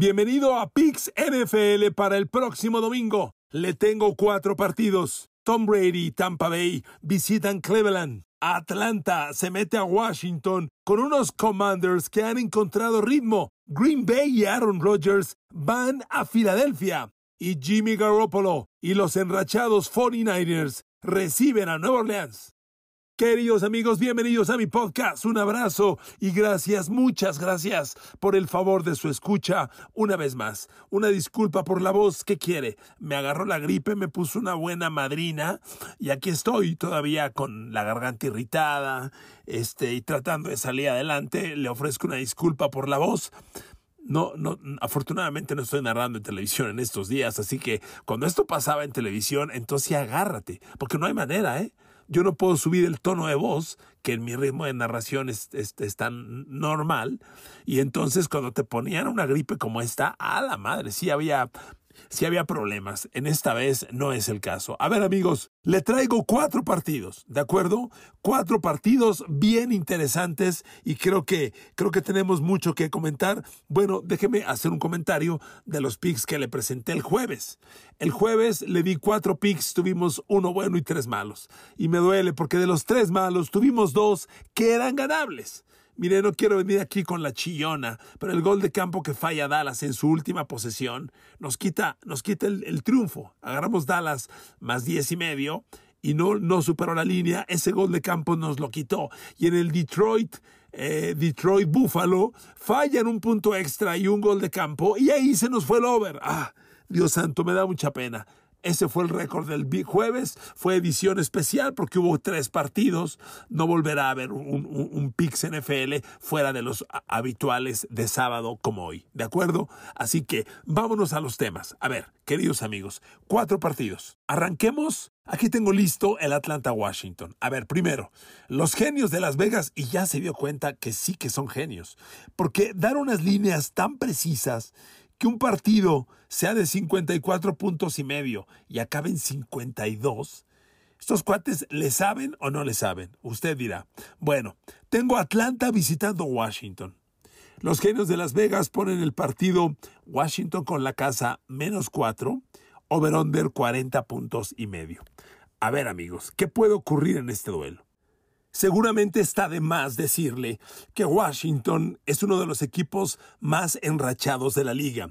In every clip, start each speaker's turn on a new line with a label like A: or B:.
A: Bienvenido a Pix NFL para el próximo domingo. Le tengo cuatro partidos. Tom Brady y Tampa Bay visitan Cleveland. Atlanta se mete a Washington con unos Commanders que han encontrado ritmo. Green Bay y Aaron Rodgers van a Filadelfia. Y Jimmy Garoppolo y los enrachados 49ers reciben a Nueva Orleans. Queridos amigos, bienvenidos a mi podcast. Un abrazo y gracias, muchas gracias por el favor de su escucha una vez más. Una disculpa por la voz que quiere. Me agarró la gripe, me puso una buena madrina y aquí estoy todavía con la garganta irritada, este, y tratando de salir adelante. Le ofrezco una disculpa por la voz. No, no, afortunadamente no estoy narrando en televisión en estos días, así que cuando esto pasaba en televisión, entonces agárrate, porque no hay manera, ¿eh? Yo no puedo subir el tono de voz, que en mi ritmo de narración es, tan normal, y entonces cuando te ponían una gripe como esta, a la madre, sí había si había problemas. En esta vez no es el caso. A ver amigos, le traigo cuatro partidos, ¿de acuerdo? Cuatro partidos bien interesantes y creo que, creo que tenemos mucho que comentar. Bueno, déjeme hacer un comentario de los picks que le presenté el jueves. El jueves le di cuatro picks, tuvimos uno bueno y tres malos. Y me duele porque de los tres malos tuvimos dos que eran ganables. Mire, no quiero venir aquí con la chillona, pero el gol de campo que falla Dallas en su última posesión nos quita, nos quita el, triunfo. Agarramos Dallas más diez y medio y no, no superó la línea. Ese gol de campo nos lo quitó. Y en el Detroit, eh, Detroit Buffalo, fallan un punto extra y un gol de campo y ahí se nos fue el over. Ah, Dios santo, me da mucha pena. Ese fue el récord del jueves. Fue edición especial porque hubo tres partidos. No volverá a haber un, un, Pix NFL fuera de los habituales de sábado como hoy. ¿De acuerdo? Así que vámonos a los temas. A ver, queridos amigos, cuatro partidos. Arranquemos. Aquí tengo listo el Atlanta Washington. A ver, primero, los genios de Las Vegas, y ya se dio cuenta que sí que son genios, porque dar unas líneas tan precisas que un partido sea de 54 puntos y medio y acabe en 52, ¿estos cuates le saben o no le saben? Usted dirá. Bueno, tengo Atlanta visitando Washington. Los genios de Las Vegas ponen el partido Washington con la casa menos 4, over-under 40 puntos y medio. A ver amigos, ¿qué puede ocurrir en este duelo? Seguramente está de más decirle que Washington es uno de los equipos más enrachados de la liga.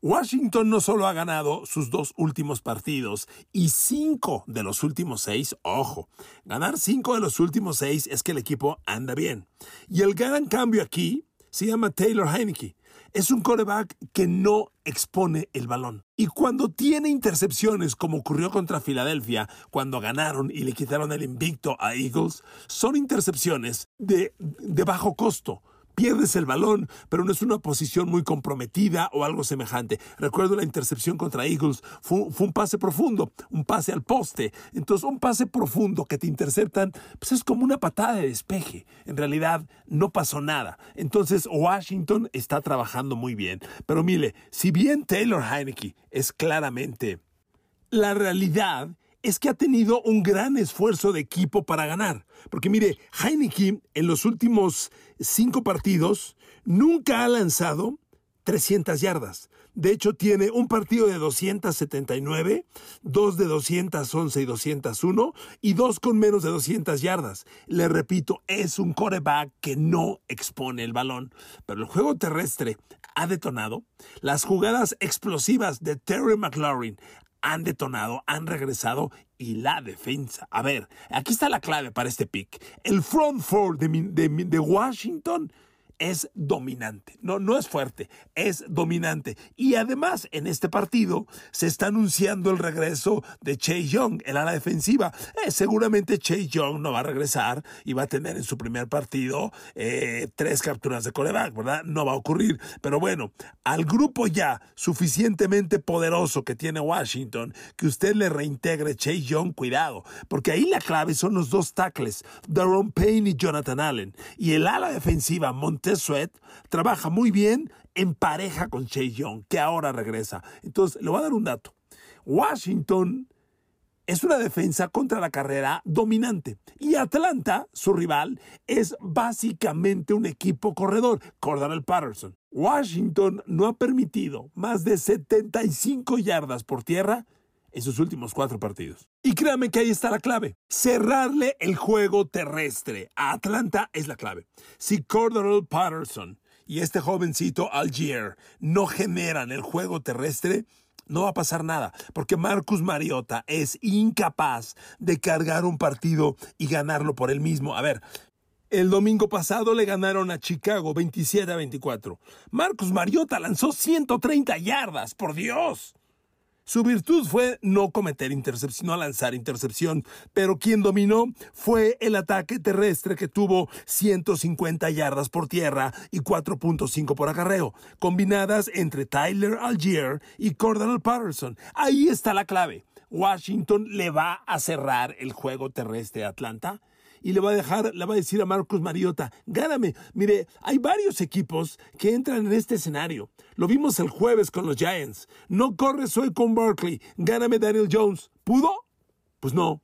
A: Washington no solo ha ganado sus dos últimos partidos y cinco de los últimos seis, ojo, ganar cinco de los últimos seis es que el equipo anda bien. Y el gran cambio aquí se llama Taylor Heineke. Es un coreback que no expone el balón. Y cuando tiene intercepciones, como ocurrió contra Filadelfia, cuando ganaron y le quitaron el invicto a Eagles, son intercepciones de, de bajo costo pierdes el balón, pero no es una posición muy comprometida o algo semejante. Recuerdo la intercepción contra Eagles, fue, un pase profundo, un pase al poste. Entonces, un pase profundo que te interceptan, pues es como una patada de despeje. En realidad, no pasó nada. Entonces, Washington está trabajando muy bien. Pero mire, si bien Taylor Heineke es claramente la realidad, es que ha tenido un gran esfuerzo de equipo para ganar. Porque mire, Heineken en los últimos cinco partidos nunca ha lanzado 300 yardas. De hecho, tiene un partido de 279, dos de 211 y 201 y dos con menos de 200 yardas. Le repito, es un coreback que no expone el balón. Pero el juego terrestre ha detonado. Las jugadas explosivas de Terry McLaurin han detonado, han regresado y la defensa. A ver, aquí está la clave para este pick. El front four de, de, de Washington es dominante. No, no es fuerte, es dominante. Y además, en este partido se está anunciando el regreso de Chase Young, el ala defensiva. Eh, seguramente Chase Young no va a regresar y va a tener en su primer partido eh, tres capturas de coreback, ¿verdad? No va a ocurrir. Pero bueno, al grupo ya suficientemente poderoso que tiene Washington, que usted le reintegre Chase Young, cuidado, porque ahí la clave son los dos tackles, Daron Payne y Jonathan Allen. Y el ala defensiva, Monte Sweat trabaja muy bien en pareja con Chase Young, que ahora regresa. Entonces, le voy a dar un dato. Washington es una defensa contra la carrera dominante. Y Atlanta, su rival, es básicamente un equipo corredor, Cordell Patterson. Washington no ha permitido más de 75 yardas por tierra en sus últimos cuatro partidos. Y créame que ahí está la clave. Cerrarle el juego terrestre a Atlanta es la clave. Si Cordell Patterson y este jovencito Algier no generan el juego terrestre, no va a pasar nada, porque Marcus Mariota es incapaz de cargar un partido y ganarlo por él mismo. A ver, el domingo pasado le ganaron a Chicago 27 a 24. Marcus Mariota lanzó 130 yardas, por Dios. Su virtud fue no cometer intercepción, no lanzar intercepción, pero quien dominó fue el ataque terrestre que tuvo 150 yardas por tierra y 4.5 por acarreo, combinadas entre Tyler Algier y Cordell Patterson. Ahí está la clave. Washington le va a cerrar el juego terrestre a Atlanta y le va a dejar, le va a decir a Marcus Mariota, gáname. Mire, hay varios equipos que entran en este escenario. Lo vimos el jueves con los Giants. No corres hoy con Berkeley. Gáname Daniel Jones. ¿Pudo? Pues no.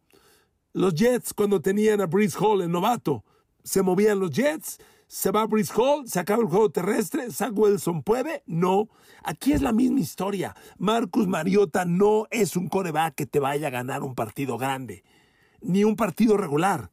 A: Los Jets, cuando tenían a Breeze Hall, el novato, se movían los Jets. Se va a Breeze Hall, se acaba el juego terrestre. Zach Wilson puede, no. Aquí es la misma historia. Marcus Mariota no es un coreback que te vaya a ganar un partido grande, ni un partido regular.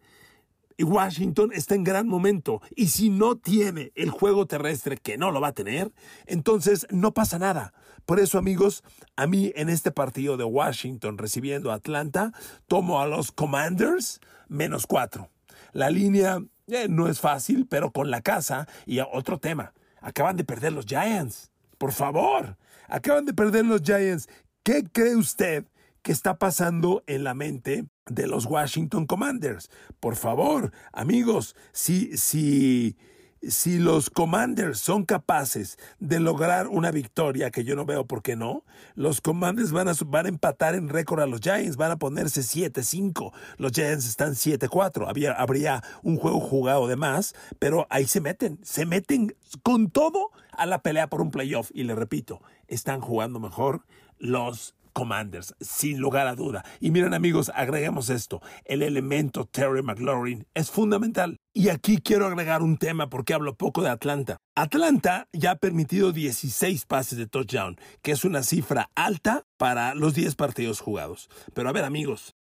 A: Washington está en gran momento y si no tiene el juego terrestre, que no lo va a tener, entonces no pasa nada. Por eso, amigos, a mí en este partido de Washington recibiendo a Atlanta, tomo a los Commanders menos cuatro. La línea eh, no es fácil, pero con la casa y otro tema. Acaban de perder los Giants. Por favor, acaban de perder los Giants. ¿Qué cree usted qué está pasando en la mente de los Washington Commanders. Por favor, amigos, si, si, si los Commanders son capaces de lograr una victoria, que yo no veo por qué no, los Commanders van a, empatar en récord a los Giants, van a ponerse 7-5. Los Giants están 7-4. Había, habría un juego jugado de más, pero ahí se meten, se meten con todo a la pelea por un playoff. Y le repito, están jugando mejor los Commanders, sin lugar a duda. Y miren amigos, agreguemos esto, el elemento Terry McLaurin es fundamental. Y aquí quiero agregar un tema porque hablo poco de Atlanta. Atlanta ya ha permitido 16 pases de touchdown, que es una cifra alta para los 10 partidos jugados. Pero a ver amigos,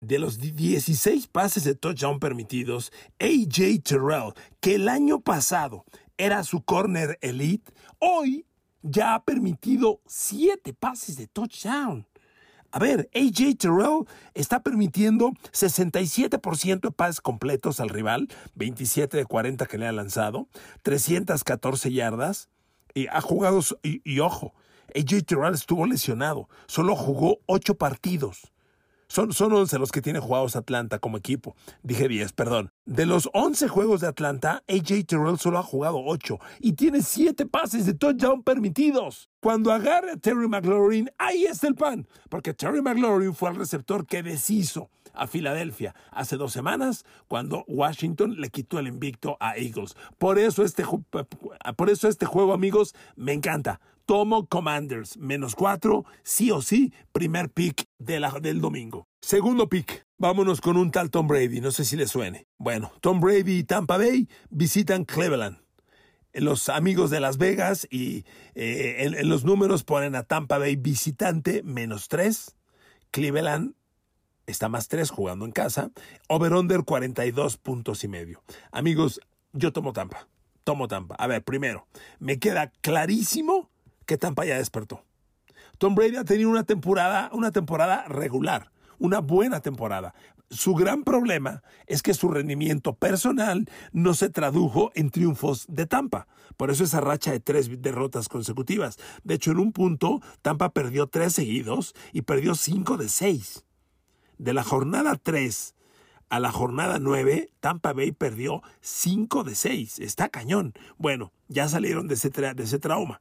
A: de los 16 pases de touchdown permitidos, AJ Terrell, que el año pasado era su corner elite, hoy ya ha permitido siete pases de touchdown. A ver, AJ Terrell está permitiendo 67% de pases completos al rival, 27 de 40 que le ha lanzado, 314 yardas, y ha jugado, y, ojo, AJ Terrell estuvo lesionado, solo jugó 8 partidos. Son, son 11 los que tiene jugados Atlanta como equipo. Dije 10, perdón. De los 11 juegos de Atlanta, AJ Terrell solo ha jugado 8 y tiene 7 pases de touchdown permitidos. Cuando agarre a Terry McLaurin, ahí está el pan. Porque Terry McLaurin fue el receptor que deshizo a Filadelfia hace dos semanas cuando Washington le quitó el invicto a Eagles. Por eso este, por eso este juego, amigos, me encanta. Tomo Commanders, menos cuatro, sí o sí, primer pick del domingo. Segundo pick, vámonos con un tal Tom Brady, no sé si le suene. Bueno, Tom Brady y Tampa Bay visitan Cleveland. Los amigos de Las Vegas y eh, en, los números ponen a Tampa Bay visitante menos tres, Cleveland está más tres jugando en casa, over-under 42 puntos y medio. Amigos, yo tomo Tampa, tomo Tampa. A ver, primero, me queda clarísimo que Tampa ya despertó. Tom Brady ha tenido una temporada, una temporada regular, una buena temporada. Su gran problema es que su rendimiento personal no se tradujo en triunfos de Tampa. Por eso esa racha de tres derrotas consecutivas. De hecho, en un punto, Tampa perdió tres seguidos y perdió cinco de seis. De la jornada tres a la jornada nueve, Tampa Bay perdió cinco de seis. Está cañón. Bueno, ya salieron de ese, de ese trauma.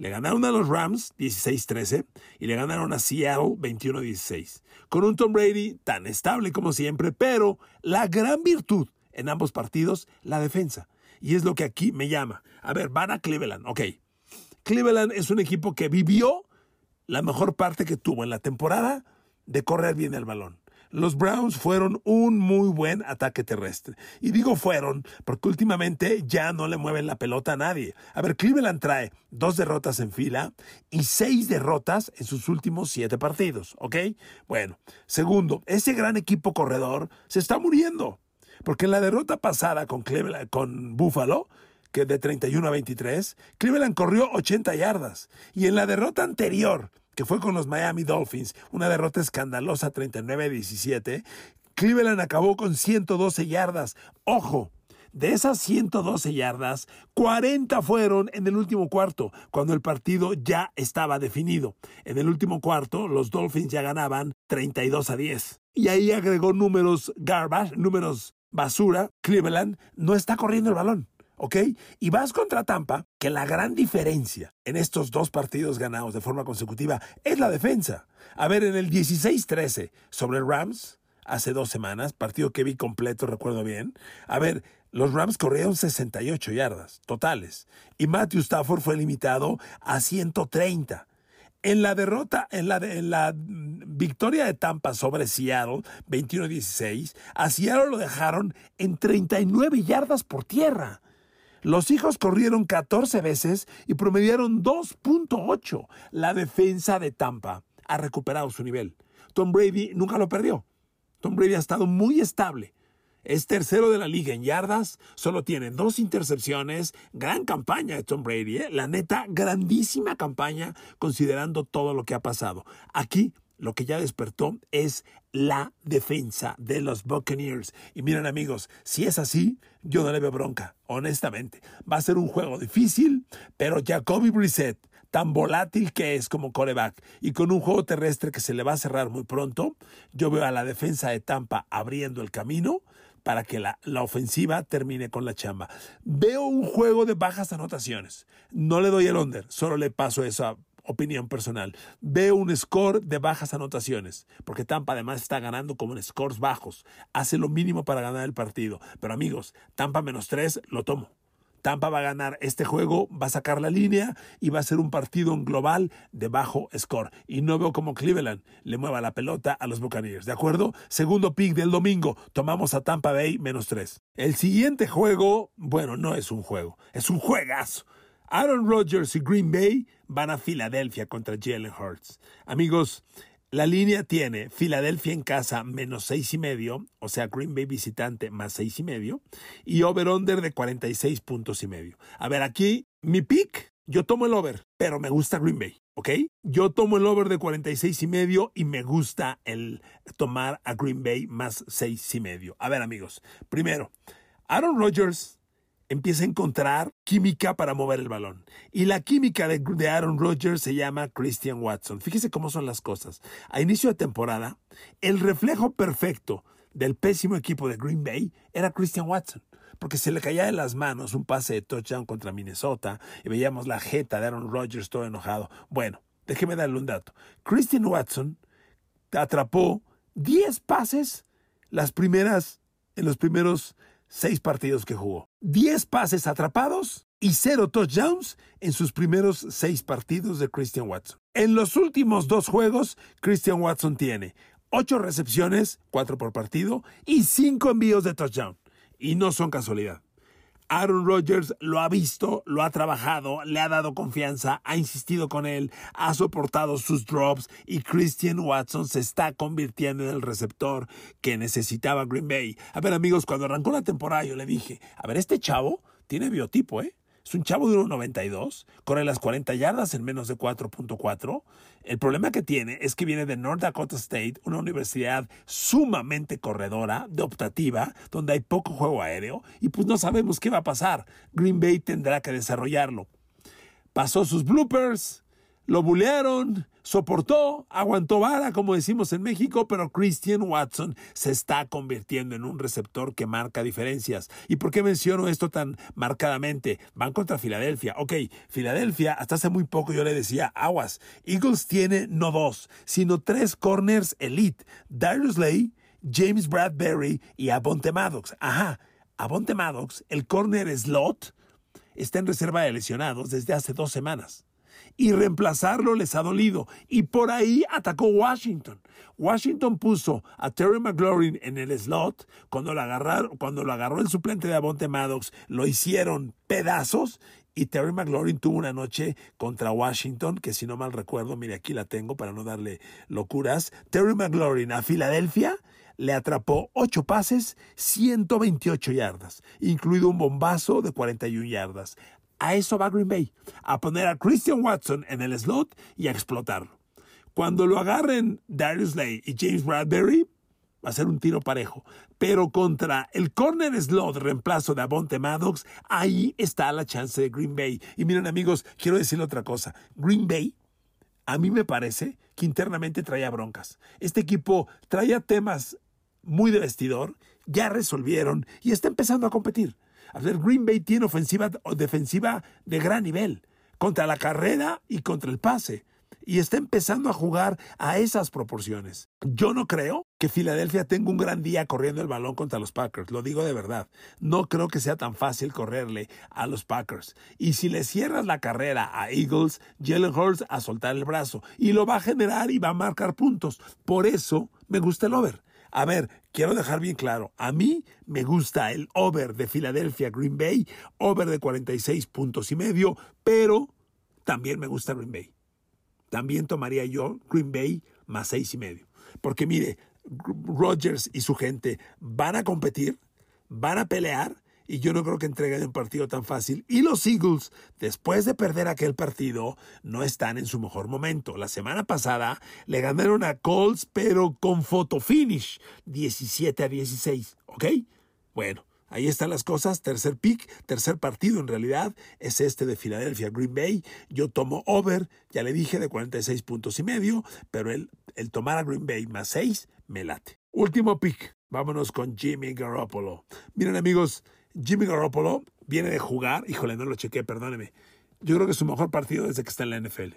A: Le ganaron a los Rams 16-13 y le ganaron a Seattle 21-16. Con un Tom Brady tan estable como siempre, pero la gran virtud en ambos partidos, la defensa. Y es lo que aquí me llama. A ver, van a Cleveland. Ok. Cleveland es un equipo que vivió la mejor parte que tuvo en la temporada de correr bien el balón. Los Browns fueron un muy buen ataque terrestre. Y digo fueron porque últimamente ya no le mueven la pelota a nadie. A ver, Cleveland trae dos derrotas en fila y seis derrotas en sus últimos siete partidos, ¿ok? Bueno, segundo, ese gran equipo corredor se está muriendo. Porque en la derrota pasada con, Cleveland, con Buffalo, que de 31 a 23, Cleveland corrió 80 yardas. Y en la derrota anterior que fue con los Miami Dolphins, una derrota escandalosa 39-17, Cleveland acabó con 112 yardas. Ojo, de esas 112 yardas, 40 fueron en el último cuarto, cuando el partido ya estaba definido. En el último cuarto, los Dolphins ya ganaban 32 a 10. Y ahí agregó números garbage, números basura. Cleveland no está corriendo el balón. ¿Ok? Y vas contra Tampa, que la gran diferencia en estos dos partidos ganados de forma consecutiva es la defensa. A ver, en el 16-13 sobre Rams, hace dos semanas, partido que vi completo, recuerdo bien. A ver, los Rams corrieron 68 yardas totales y Matthew Stafford fue limitado a 130. En la derrota, en la, en la victoria de Tampa sobre Seattle, 21-16, a Seattle lo dejaron en 39 yardas por tierra. Los hijos corrieron 14 veces y promediaron 2.8. La defensa de Tampa ha recuperado su nivel. Tom Brady nunca lo perdió. Tom Brady ha estado muy estable. Es tercero de la liga en yardas, solo tiene dos intercepciones. Gran campaña de Tom Brady, ¿eh? la neta, grandísima campaña considerando todo lo que ha pasado. Aquí lo que ya despertó es la defensa de los Buccaneers. Y miren amigos, si es así, yo no le veo bronca, honestamente. Va a ser un juego difícil, pero Jacoby Brissett, tan volátil que es como coreback y con un juego terrestre que se le va a cerrar muy pronto, yo veo a la defensa de Tampa abriendo el camino para que la, la, ofensiva termine con la chamba. Veo un juego de bajas anotaciones. No le doy el under, solo le paso eso a opinión personal. Veo un score de bajas anotaciones, porque Tampa además está ganando como en scores bajos. Hace lo mínimo para ganar el partido. Pero amigos, Tampa menos tres, lo tomo. Tampa va a ganar este juego, va a sacar la línea y va a ser un partido en global de bajo score. Y no veo como Cleveland le mueva la pelota a los Buccaneers, ¿de acuerdo? Segundo pick del domingo, tomamos a Tampa Bay menos tres. El siguiente juego, bueno, no es un juego, es un juegazo. Aaron Rodgers y Green Bay van a Filadelfia contra Jalen Hurts. Amigos, la línea tiene Filadelfia en casa menos seis y medio, o sea, Green Bay visitante más seis y medio, y over-under de 46 puntos y medio. A ver, aquí mi pick, yo tomo el over, pero me gusta Green Bay, ¿ok? Yo tomo el over de 46 y medio y me gusta el tomar a Green Bay más seis y medio. A ver, amigos, primero, Aaron Rodgers empieza a encontrar química para mover el balón. Y la química de, Aaron Rodgers se llama Christian Watson. Fíjese cómo son las cosas. A inicio de temporada, el reflejo perfecto del pésimo equipo de Green Bay era Christian Watson. Porque se le caía de las manos un pase de touchdown contra Minnesota y veíamos la jeta de Aaron Rodgers todo enojado. Bueno, déjeme darle un dato. Christian Watson atrapó 10 pases las primeras, en los primeros seis partidos que jugó. Diez pases atrapados y cero touchdowns en sus primeros seis partidos de Christian Watson. En los últimos dos juegos, Christian Watson tiene ocho recepciones, cuatro por partido, y cinco envíos de touchdown. Y no son casualidad. Aaron Rodgers lo ha visto, lo ha trabajado, le ha dado confianza, ha insistido con él, ha soportado sus drops y Christian Watson se está convirtiendo en el receptor que necesitaba Green Bay. A ver amigos, cuando arrancó la temporada yo le dije, a ver, este chavo tiene biotipo, ¿eh? Es un chavo de 1.92, corre las 40 yardas en menos de 4.4. El problema que tiene es que viene de North Dakota State, una universidad sumamente corredora, de optativa, donde hay poco juego aéreo y pues no sabemos qué va a pasar. Green Bay tendrá que desarrollarlo. Pasó sus bloopers, lo bulearon, soportó, aguantó vara, como decimos en México, pero Christian Watson se está convirtiendo en un receptor que marca diferencias. ¿Y por qué menciono esto tan marcadamente? Van contra Filadelfia. Ok, Filadelfia, hasta hace muy poco yo le decía, aguas, Eagles tiene no dos, sino tres corners elite. Darius Lay, James Bradbury y Abonte Maddox. Ajá, Abonte Maddox, el corner slot, está en reserva de lesionados desde hace dos semanas. Y reemplazarlo les ha dolido. Y por ahí atacó Washington. Washington puso a Terry McLaurin en el slot. Cuando lo, agarraron, cuando lo agarró el suplente de Avonte Maddox, lo hicieron pedazos. Y Terry McLaurin tuvo una noche contra Washington, que si no mal recuerdo, mire aquí la tengo para no darle locuras. Terry McLaurin a Filadelfia le atrapó 8 pases, 128 yardas, incluido un bombazo de 41 yardas. A eso va Green Bay, a poner a Christian Watson en el slot y a explotarlo. Cuando lo agarren Darius Lay y James Bradbury, va a ser un tiro parejo. Pero contra el corner slot reemplazo de Avonte Maddox, ahí está la chance de Green Bay. Y miren amigos, quiero decirle otra cosa. Green Bay, a mí me parece que internamente traía broncas. Este equipo traía temas muy de vestidor, ya resolvieron y está empezando a competir. A ver, Green Bay tiene ofensiva o defensiva de gran nivel, contra la carrera y contra el pase. Y está empezando a jugar a esas proporciones. Yo no creo que Filadelfia tenga un gran día corriendo el balón contra los Packers, lo digo de verdad. No creo que sea tan fácil correrle a los Packers. Y si le cierras la carrera a Eagles, Jalen Hurts a soltar el brazo y lo va a generar y va a marcar puntos. Por eso me gusta el over. A ver, quiero dejar bien claro, a mí me gusta el over de Filadelfia Green Bay, over de 46 puntos y medio, pero también me gusta Green Bay. También tomaría yo Green Bay más seis y medio. Porque mire, Rodgers y su gente van a competir, van a pelear y yo no creo que entreguen un partido tan fácil. Y los Eagles, después de perder aquel partido, no están en su mejor momento. La semana pasada le ganaron a Colts, pero con photo finish, 17 a 16, ¿ok? Bueno, Ahí están las cosas. Tercer pick, tercer partido en realidad es este de Filadelfia Green Bay. Yo tomo over, ya le dije, de 46 puntos y medio, pero el, el tomar a Green Bay más 6 me late. Último pick. Vámonos con Jimmy Garoppolo. Miren amigos, Jimmy Garoppolo viene de jugar, híjole, no lo chequé, perdóneme. Yo creo que es su mejor partido desde que está en la NFL.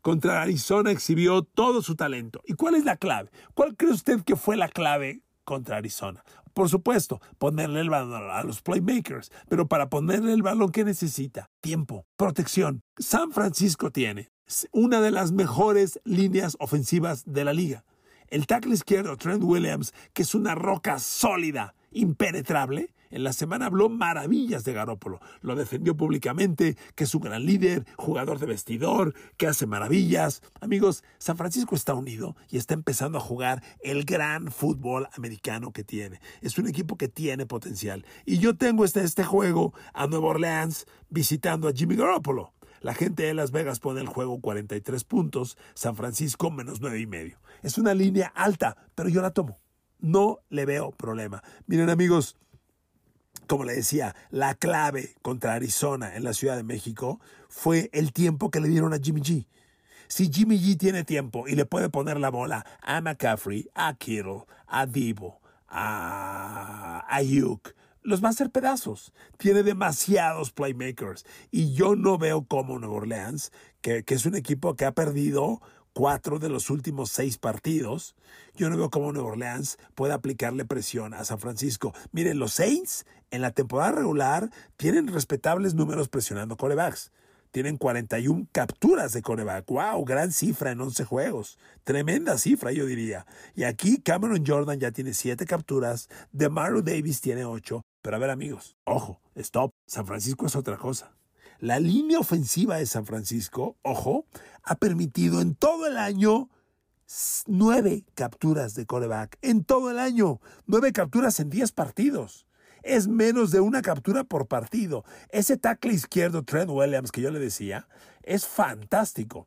A: Contra Arizona exhibió todo su talento. ¿Y cuál es la clave? ¿Cuál cree usted que fue la clave contra Arizona? Por supuesto, ponerle el balón a los playmakers, pero para ponerle el balón, ¿qué necesita? Tiempo, protección. San Francisco tiene una de las mejores líneas ofensivas de la liga. El tackle izquierdo, Trent Williams, que es una roca sólida, impenetrable, en la semana habló maravillas de Garópolo. Lo defendió públicamente, que es un gran líder, jugador de vestidor, que hace maravillas. Amigos, San Francisco está unido y está empezando a jugar el gran fútbol americano que tiene. Es un equipo que tiene potencial. Y yo tengo este, este juego a Nueva Orleans visitando a Jimmy Garoppolo. La gente de Las Vegas pone el juego 43 puntos, San Francisco menos 9 y medio. Es una línea alta, pero yo la tomo. No le veo problema. Miren amigos, como le decía, la clave contra Arizona en la Ciudad de México fue el tiempo que le dieron a Jimmy G. Si Jimmy G tiene tiempo y le puede poner la bola a McCaffrey, a Kittle, a Divo, a Ayuk, los va a hacer pedazos. Tiene demasiados playmakers. Y yo no veo como Nueva Orleans, que es un equipo que ha perdido cuatro de los últimos seis partidos, yo no veo cómo Nueva Orleans puede aplicarle presión a San Francisco. Miren, los Saints en la temporada regular tienen respetables números presionando corebacks. Tienen 41 capturas de coreback. ¡Wow! Gran cifra en 11 juegos. Tremenda cifra, yo diría. Y aquí Cameron Jordan ya tiene 7 capturas. DeMario Davis tiene 8. Pero a ver, amigos, ojo, stop. San Francisco es otra cosa. La línea ofensiva de San Francisco, ojo, ha permitido en todo el año nueve capturas de coreback. En todo el año, nueve capturas en diez partidos. Es menos de una captura por partido. Ese tackle izquierdo, Trent Williams, que yo le decía, es fantástico.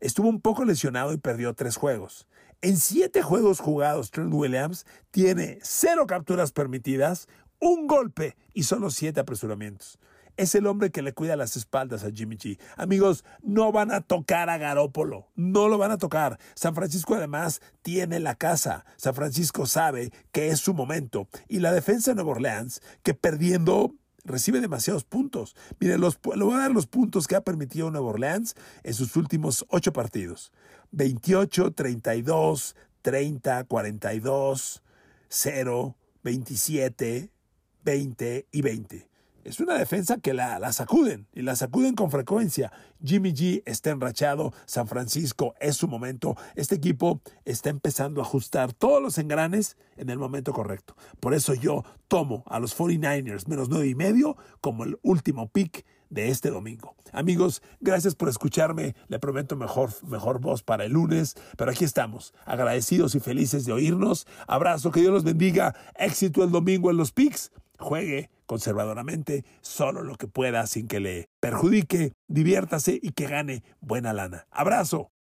A: Estuvo un poco lesionado y perdió tres juegos. En siete juegos jugados, Trent Williams tiene cero capturas permitidas, un golpe y solo siete apresuramientos es el hombre que le cuida las espaldas a Jimmy G. Amigos, no van a tocar a Garópolo, no lo van a tocar. San Francisco además tiene la casa. San Francisco sabe que es su momento. Y la defensa de Nueva Orleans, que perdiendo recibe demasiados puntos. Miren, los, le voy a dar los puntos que ha permitido Nueva Orleans en sus últimos ocho partidos. 28, 32, 30, 42, 0, 27, 20 y 20. Es una defensa que la, la, sacuden y la sacuden con frecuencia. Jimmy G está enrachado, San Francisco es su momento. Este equipo está empezando a ajustar todos los engranes en el momento correcto. Por eso yo tomo a los 49ers menos nueve y medio como el último pick de este domingo. Amigos, gracias por escucharme. Le prometo mejor, mejor voz para el lunes, pero aquí estamos, agradecidos y felices de oírnos. Abrazo, que Dios los bendiga. Éxito el domingo en los picks. Juegue conservadoramente solo lo que pueda sin que le perjudique, diviértase y que gane buena lana. Abrazo.